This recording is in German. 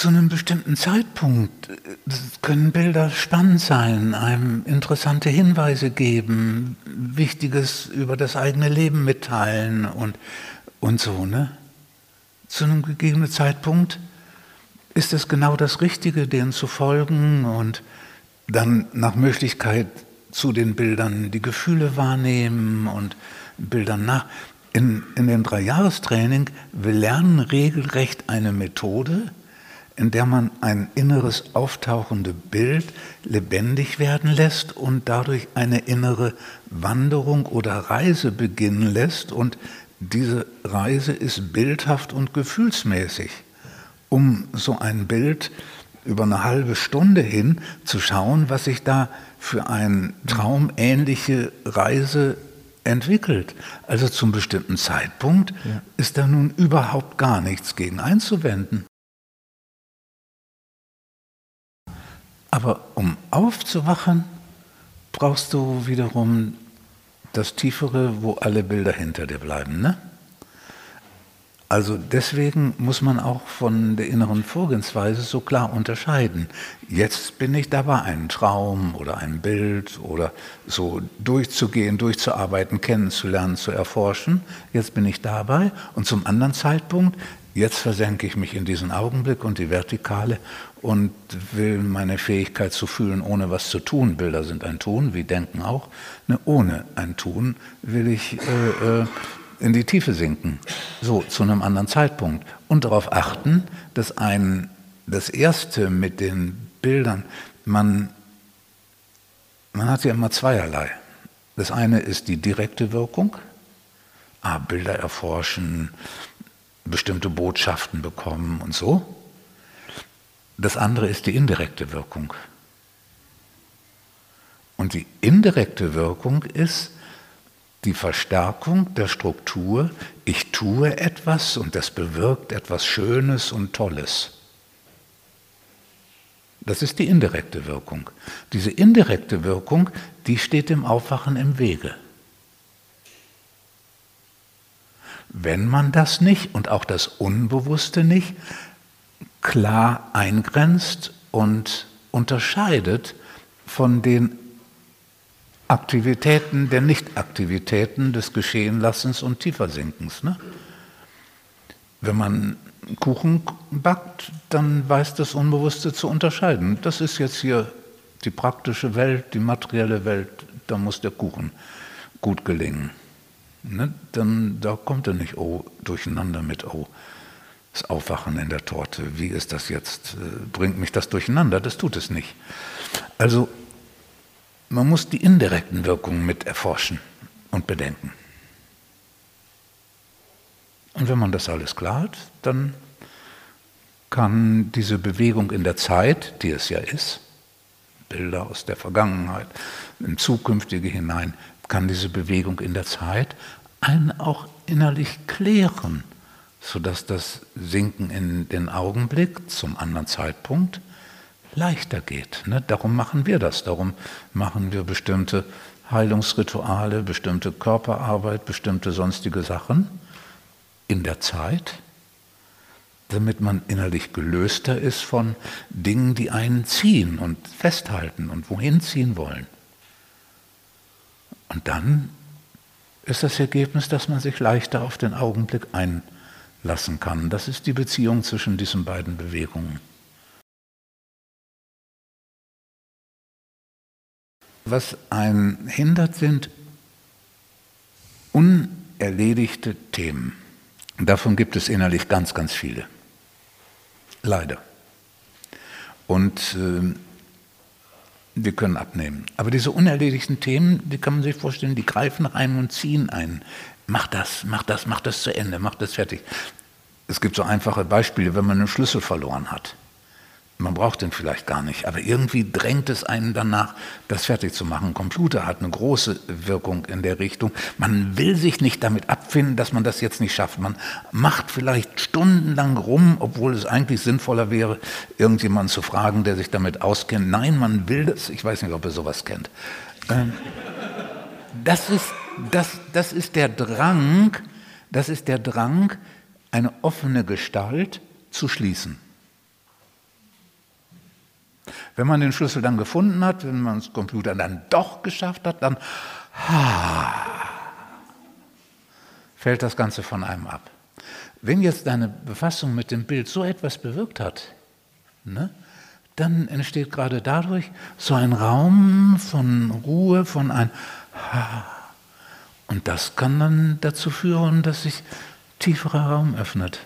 Zu einem bestimmten Zeitpunkt äh, können Bilder spannend sein, einem interessante Hinweise geben, Wichtiges über das eigene Leben mitteilen und, und so. Ne? Zu einem gegebenen Zeitpunkt ist es genau das Richtige, denen zu folgen und dann nach Möglichkeit zu den Bildern die Gefühle wahrnehmen und Bildern nach. In, in dem Dreijahrestraining, wir lernen regelrecht eine Methode, in der man ein inneres auftauchende Bild lebendig werden lässt und dadurch eine innere Wanderung oder Reise beginnen lässt. Und diese Reise ist bildhaft und gefühlsmäßig. Um so ein Bild über eine halbe Stunde hin zu schauen, was sich da für eine traumähnliche Reise entwickelt. Also zum bestimmten Zeitpunkt ja. ist da nun überhaupt gar nichts gegen einzuwenden. Aber um aufzuwachen, brauchst du wiederum das Tiefere, wo alle Bilder hinter dir bleiben. Ne? Also deswegen muss man auch von der inneren Vorgehensweise so klar unterscheiden. Jetzt bin ich dabei, einen Traum oder ein Bild oder so durchzugehen, durchzuarbeiten, kennenzulernen, zu erforschen. Jetzt bin ich dabei und zum anderen Zeitpunkt, jetzt versenke ich mich in diesen Augenblick und die Vertikale und will meine Fähigkeit zu fühlen, ohne was zu tun. Bilder sind ein Tun, wie Denken auch. Ne, ohne ein Tun will ich äh, äh, in die Tiefe sinken, so zu einem anderen Zeitpunkt. Und darauf achten, dass ein, das Erste mit den Bildern, man, man hat ja immer zweierlei. Das eine ist die direkte Wirkung, ah, Bilder erforschen, bestimmte Botschaften bekommen und so. Das andere ist die indirekte Wirkung. Und die indirekte Wirkung ist, die Verstärkung der Struktur, ich tue etwas und das bewirkt etwas Schönes und Tolles. Das ist die indirekte Wirkung. Diese indirekte Wirkung, die steht dem Aufwachen im Wege. Wenn man das nicht und auch das Unbewusste nicht klar eingrenzt und unterscheidet von den Aktivitäten der Nichtaktivitäten des Geschehenlassens und Tiefersinkens. Ne? Wenn man Kuchen backt, dann weiß das Unbewusste zu unterscheiden. Das ist jetzt hier die praktische Welt, die materielle Welt, da muss der Kuchen gut gelingen. Ne? Dann, da kommt er nicht oh, durcheinander mit, oh, das Aufwachen in der Torte, wie ist das jetzt? Äh, bringt mich das durcheinander? Das tut es nicht. Also man muss die indirekten Wirkungen mit erforschen und bedenken. Und wenn man das alles klar hat, dann kann diese Bewegung in der Zeit, die es ja ist, Bilder aus der Vergangenheit, in Zukünftige hinein, kann diese Bewegung in der Zeit einen auch innerlich klären, sodass das Sinken in den Augenblick zum anderen Zeitpunkt leichter geht. Ne? Darum machen wir das, darum machen wir bestimmte Heilungsrituale, bestimmte Körperarbeit, bestimmte sonstige Sachen in der Zeit, damit man innerlich gelöster ist von Dingen, die einen ziehen und festhalten und wohin ziehen wollen. Und dann ist das Ergebnis, dass man sich leichter auf den Augenblick einlassen kann. Das ist die Beziehung zwischen diesen beiden Bewegungen. Was einen hindert, sind unerledigte Themen. Davon gibt es innerlich ganz, ganz viele. Leider. Und äh, wir können abnehmen. Aber diese unerledigten Themen, die kann man sich vorstellen, die greifen rein und ziehen ein. Mach das, mach das, mach das zu Ende, mach das fertig. Es gibt so einfache Beispiele, wenn man einen Schlüssel verloren hat. Man braucht den vielleicht gar nicht, aber irgendwie drängt es einen danach, das fertig zu machen. Computer hat eine große Wirkung in der Richtung. Man will sich nicht damit abfinden, dass man das jetzt nicht schafft. Man macht vielleicht stundenlang rum, obwohl es eigentlich sinnvoller wäre, irgendjemanden zu fragen, der sich damit auskennt. Nein, man will das. Ich weiß nicht, ob ihr sowas kennt. Ähm, das ist, das, das ist der Drang, das ist der Drang, eine offene Gestalt zu schließen. Wenn man den Schlüssel dann gefunden hat, wenn man das Computer dann doch geschafft hat, dann ha, fällt das Ganze von einem ab. Wenn jetzt deine Befassung mit dem Bild so etwas bewirkt hat, ne, dann entsteht gerade dadurch so ein Raum von Ruhe, von ein ha. Und das kann dann dazu führen, dass sich tieferer Raum öffnet.